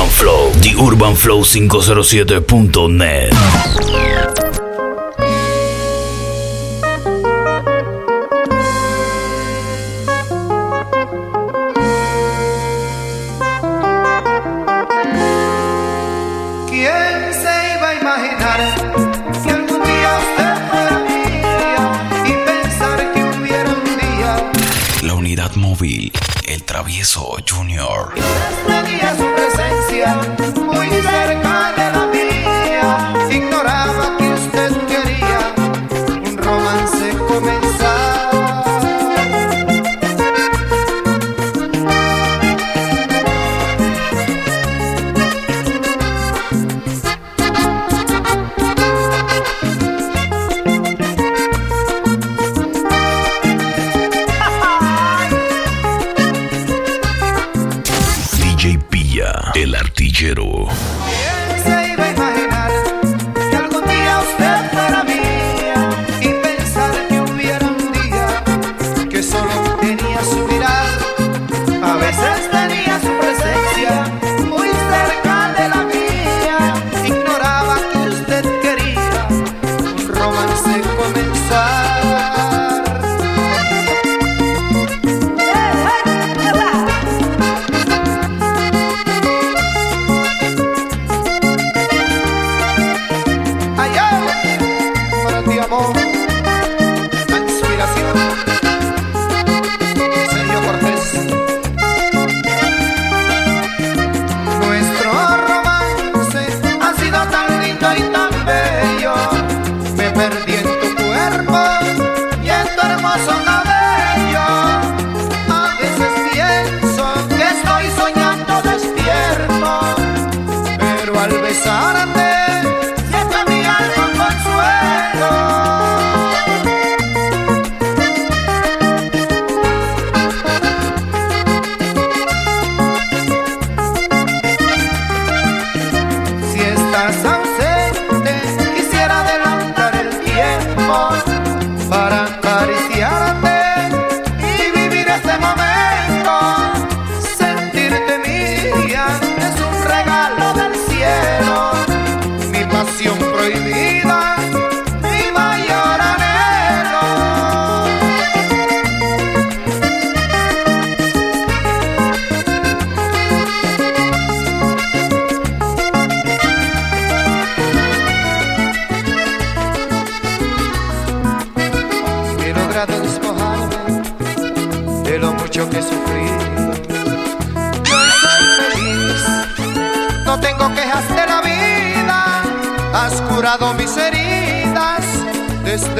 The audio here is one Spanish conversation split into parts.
Urban Flow, The Urban Flow 507.net. ¿Quién se iba a imaginar que algún día usted fuera mía y pensar que hubiera un día La unidad móvil, el travieso Junior. Presencia muy cerca de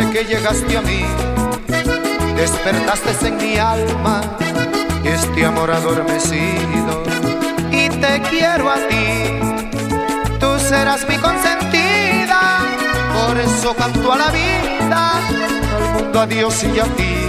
que llegaste a mí. Despertaste en mi alma este amor adormecido y te quiero a ti. Tú serás mi consentida, por eso canto a la vida, al mundo a Dios y a ti.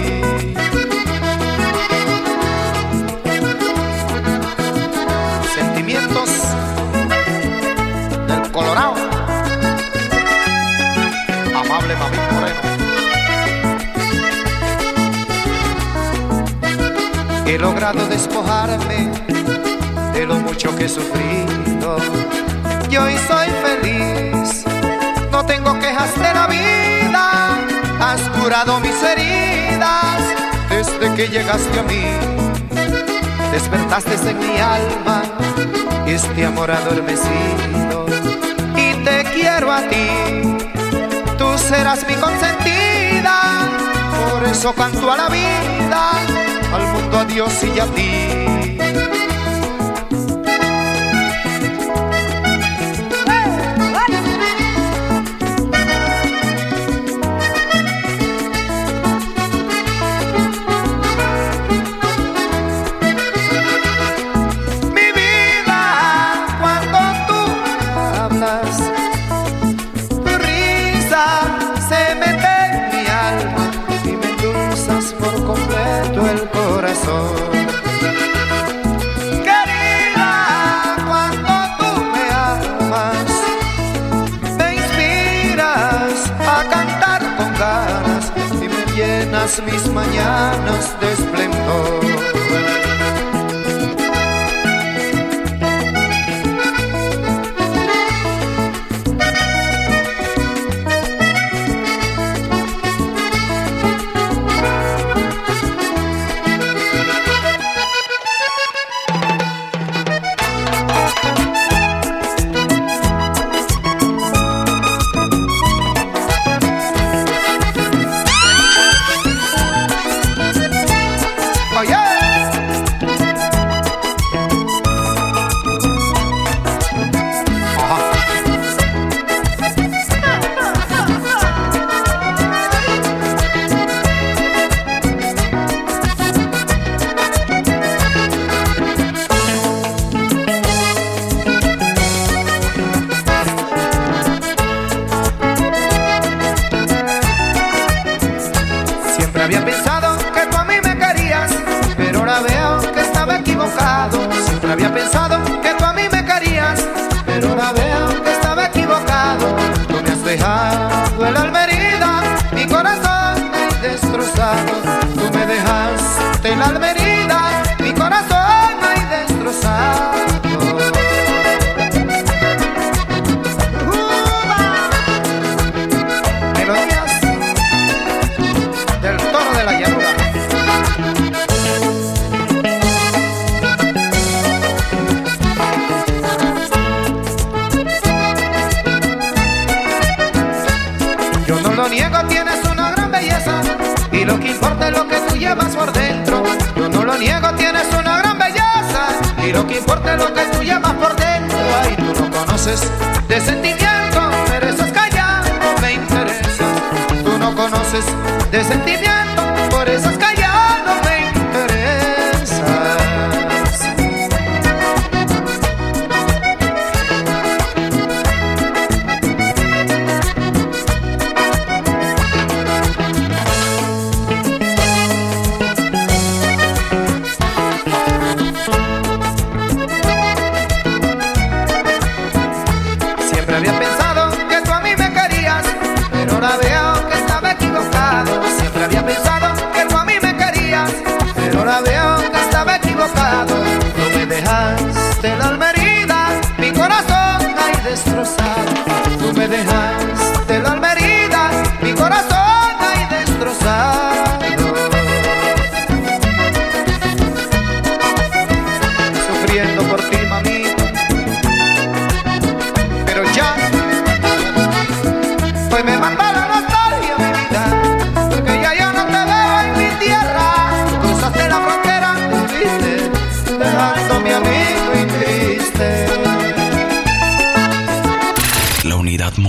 He logrado despojarme de lo mucho que he sufrido. Y hoy soy feliz, no tengo quejas de la vida. Has curado mis heridas desde que llegaste a mí. Despertaste en mi alma este amor adormecido. Y te quiero a ti, tú serás mi consentida. Por eso canto a la vida, al mundo a Dios y a ti.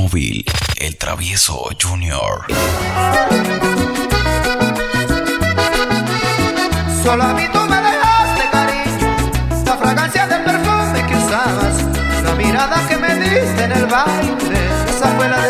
móvil, el travieso Junior. Solo a mí tú me dejaste cariño, la fragancia del perfume que usabas, la mirada que me diste en el baile, esa fue la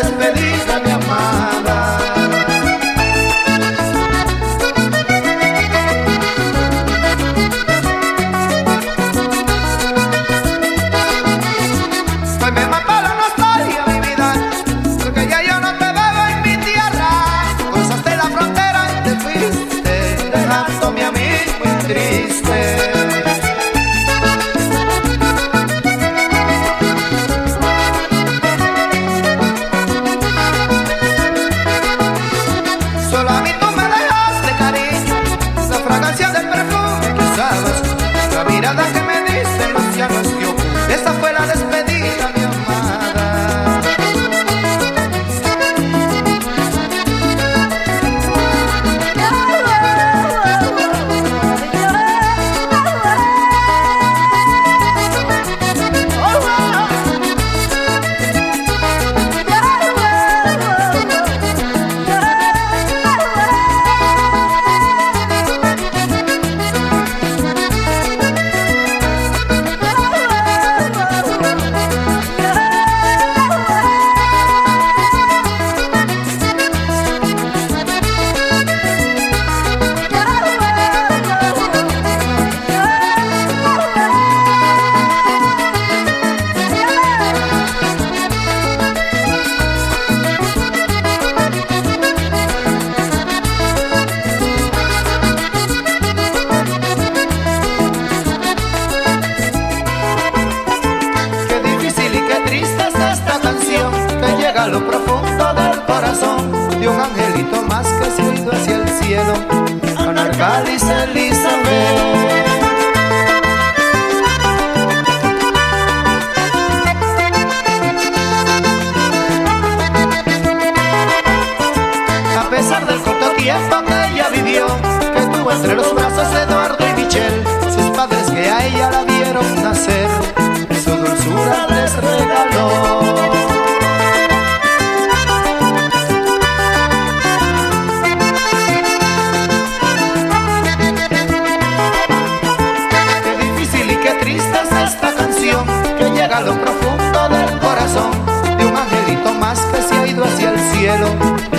lo profundo del corazón de un angelito más que se ha ido hacia el cielo,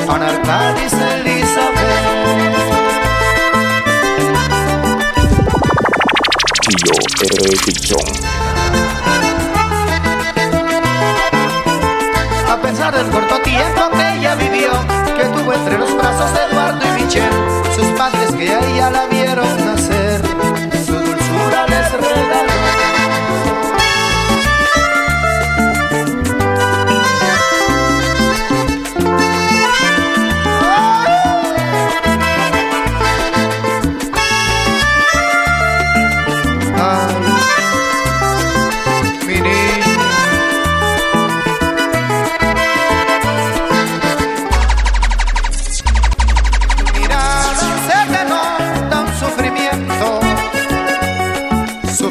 a una Arcadis Elizabeth. Tío Ficción. A pesar del corto tiempo que ella vivió, que tuvo entre los brazos de Eduardo y Michelle, sus padres que ella la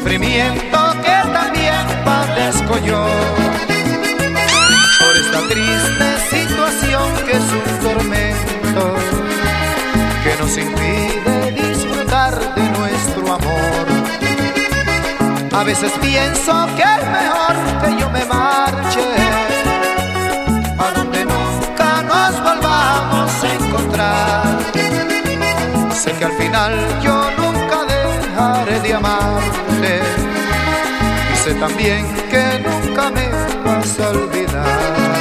que también padezco yo. Por esta triste situación que es un tormento que nos impide disfrutar de nuestro amor. A veces pienso que es mejor que yo me marche a donde nunca nos volvamos a encontrar. Sé que al final yo de amarte y sé también que nunca me vas a olvidar.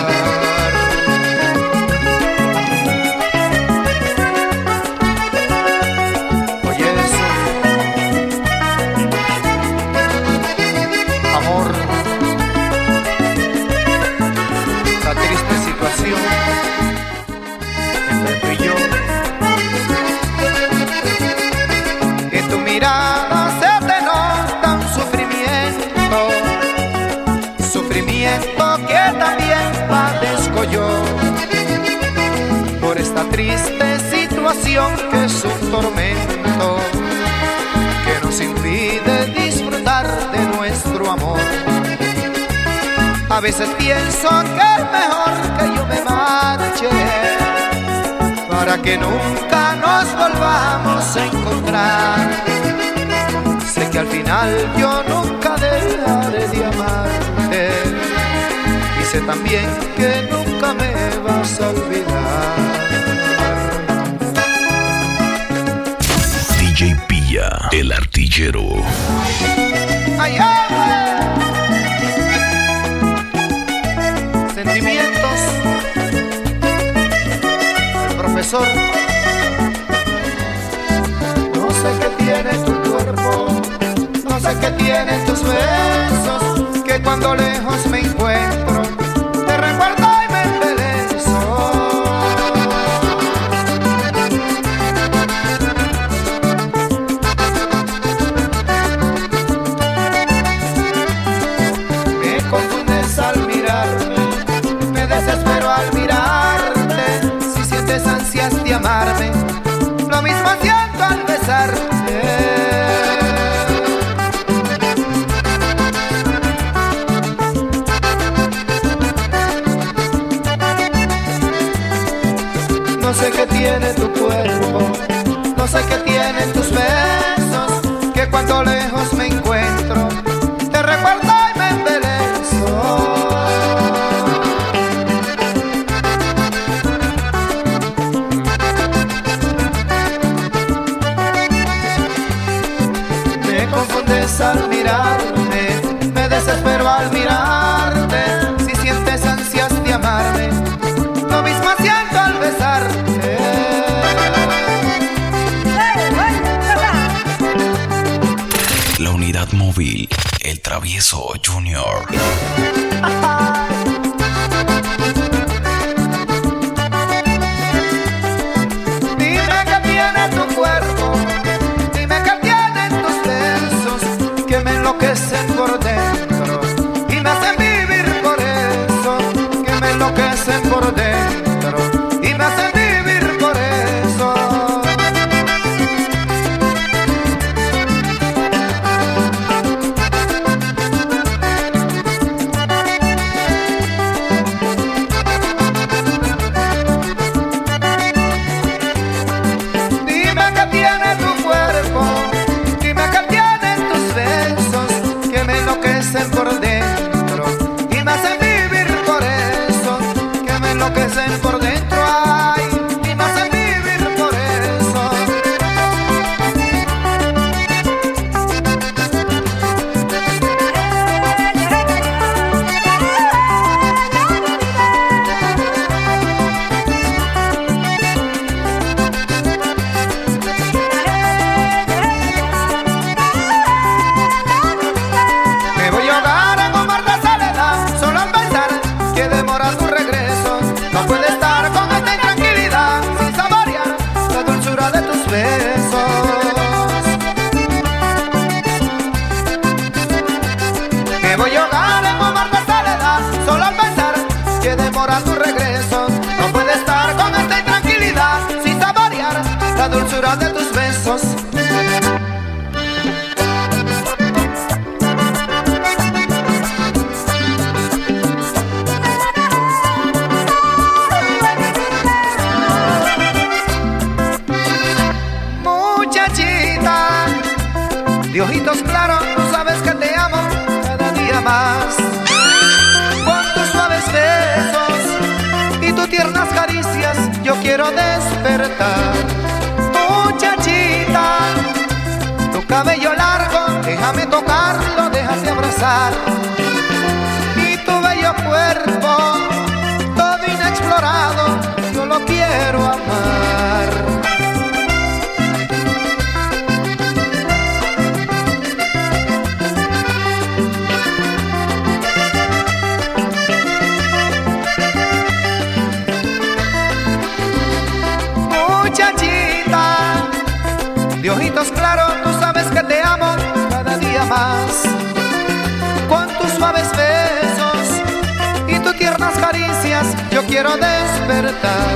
Que es un tormento, que nos impide disfrutar de nuestro amor. A veces pienso que es mejor que yo me marche para que nunca nos volvamos a encontrar. Sé que al final yo nunca dejaré de amarte y sé también que nunca me vas a olvidar. DJ Pilla, el artillero. Sentimientos. El profesor. No sé qué tiene tu cuerpo, no sé qué tienen tus besos, que cuando lejos me encuentro, sé qué tienen tus besos, que cuando lejos travieso Junior. quiero despertar. Muchachita, tu cabello largo, déjame tocarlo, déjate abrazar. Y tu bello cuerpo, todo inexplorado, yo lo quiero amar. yo quiero despertar.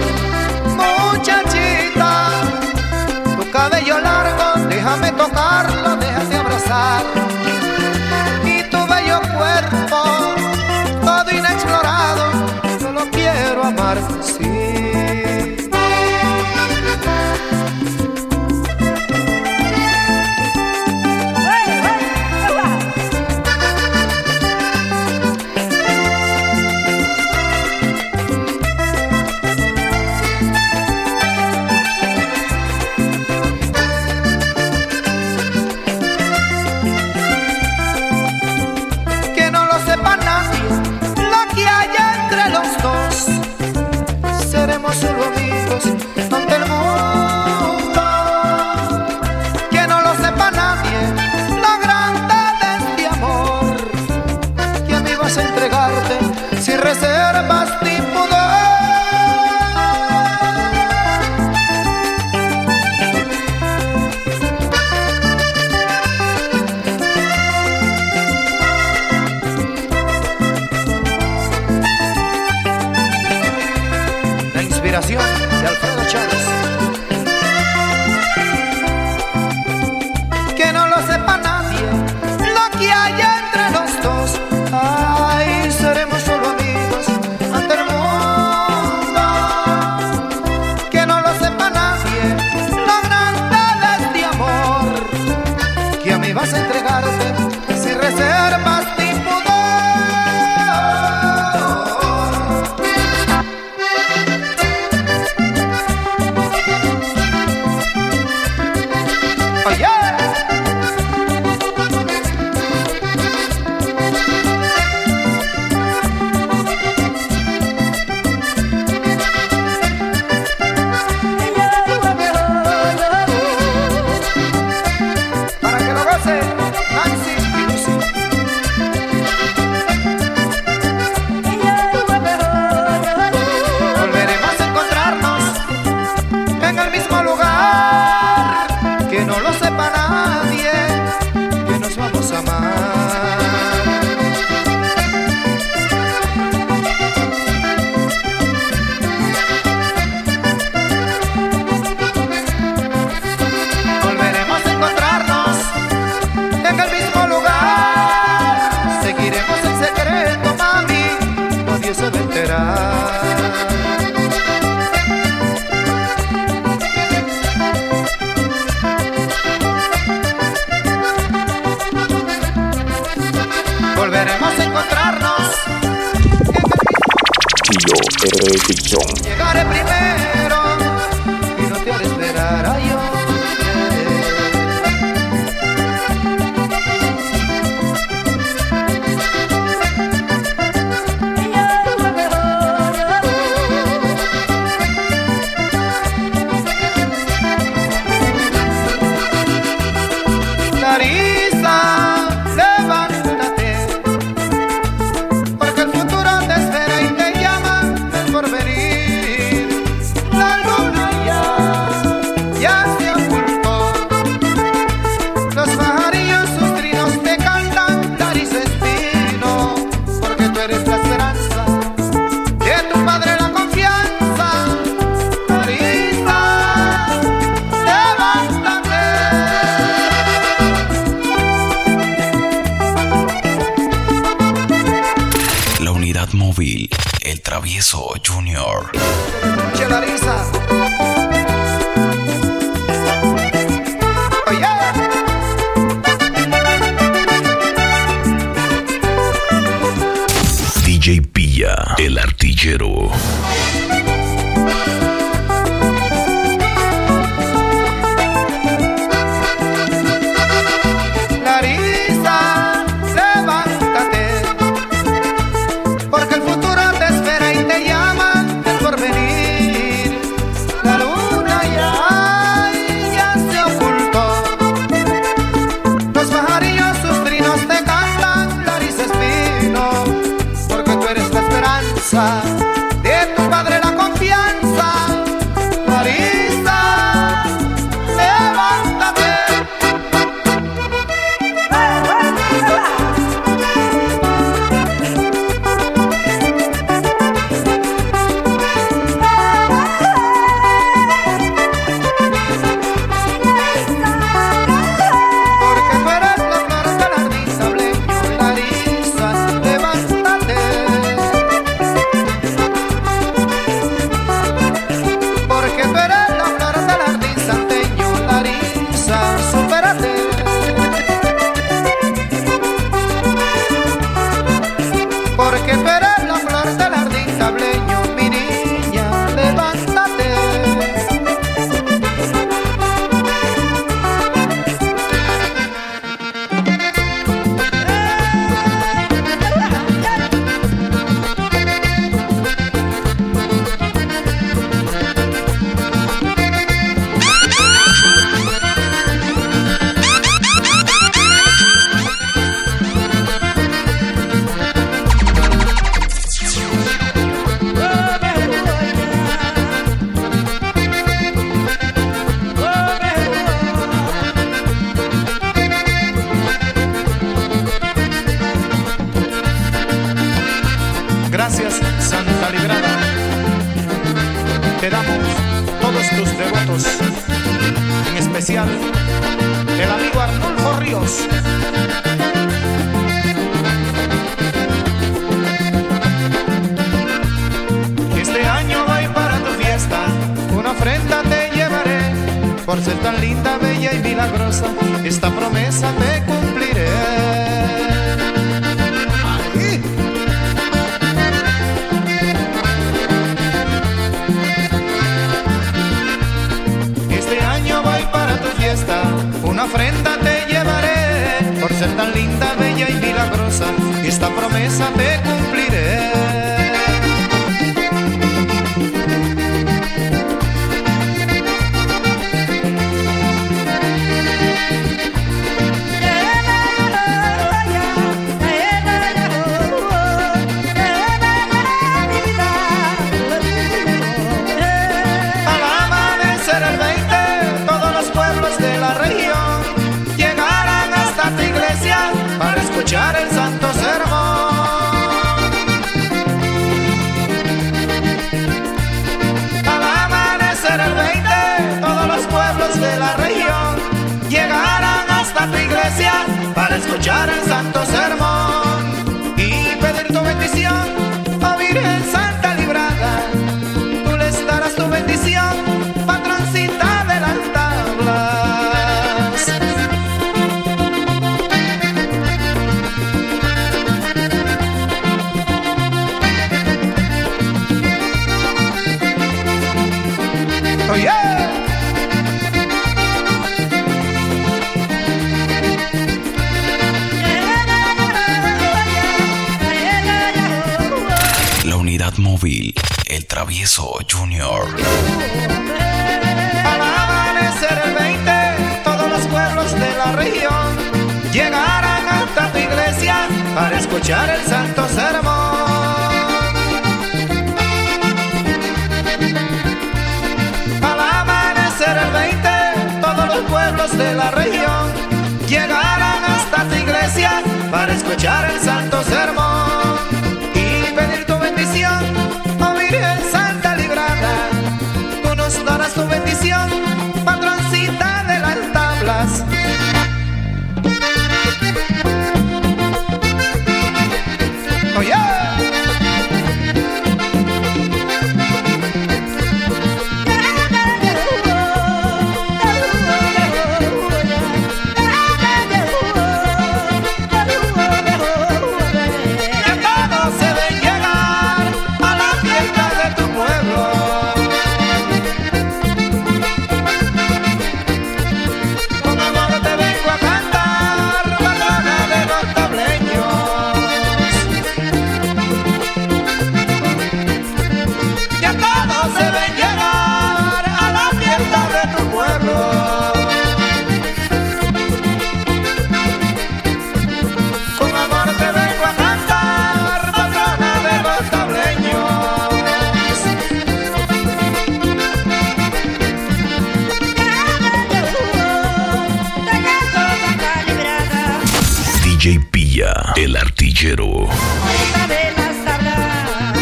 entregarte si reservas tiempo yeah! Volveremos a encontrarnos. En el... Tío, episódio. especial del amigo Arnulfo Ríos. Este año voy para tu fiesta, una ofrenda te llevaré, por ser tan linda, bella y milagrosa, esta promesa te cumpliré. ofrenda te llevaré por ser tan linda, bella y milagrosa. Y esta promesa te cumpliré. escuchar el santo ser. móvil, el travieso Junior. Al amanecer el 20, todos los pueblos de la región llegarán hasta tu iglesia para escuchar el santo sermón. El artillero. Otra de las tablas.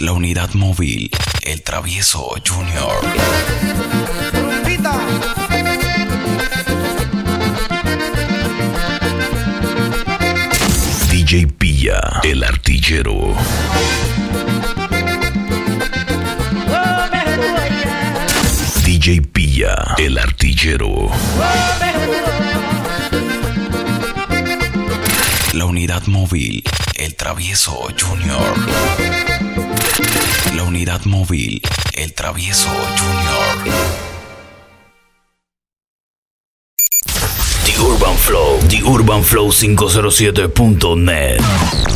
La unidad móvil, el travieso Junior. DJ Pilla, el artillero. DJ Pilla, el artillero. La unidad móvil, el travieso Junior. La unidad móvil, el travieso Junior. The Urban Flow, The Urban Flow 507.net.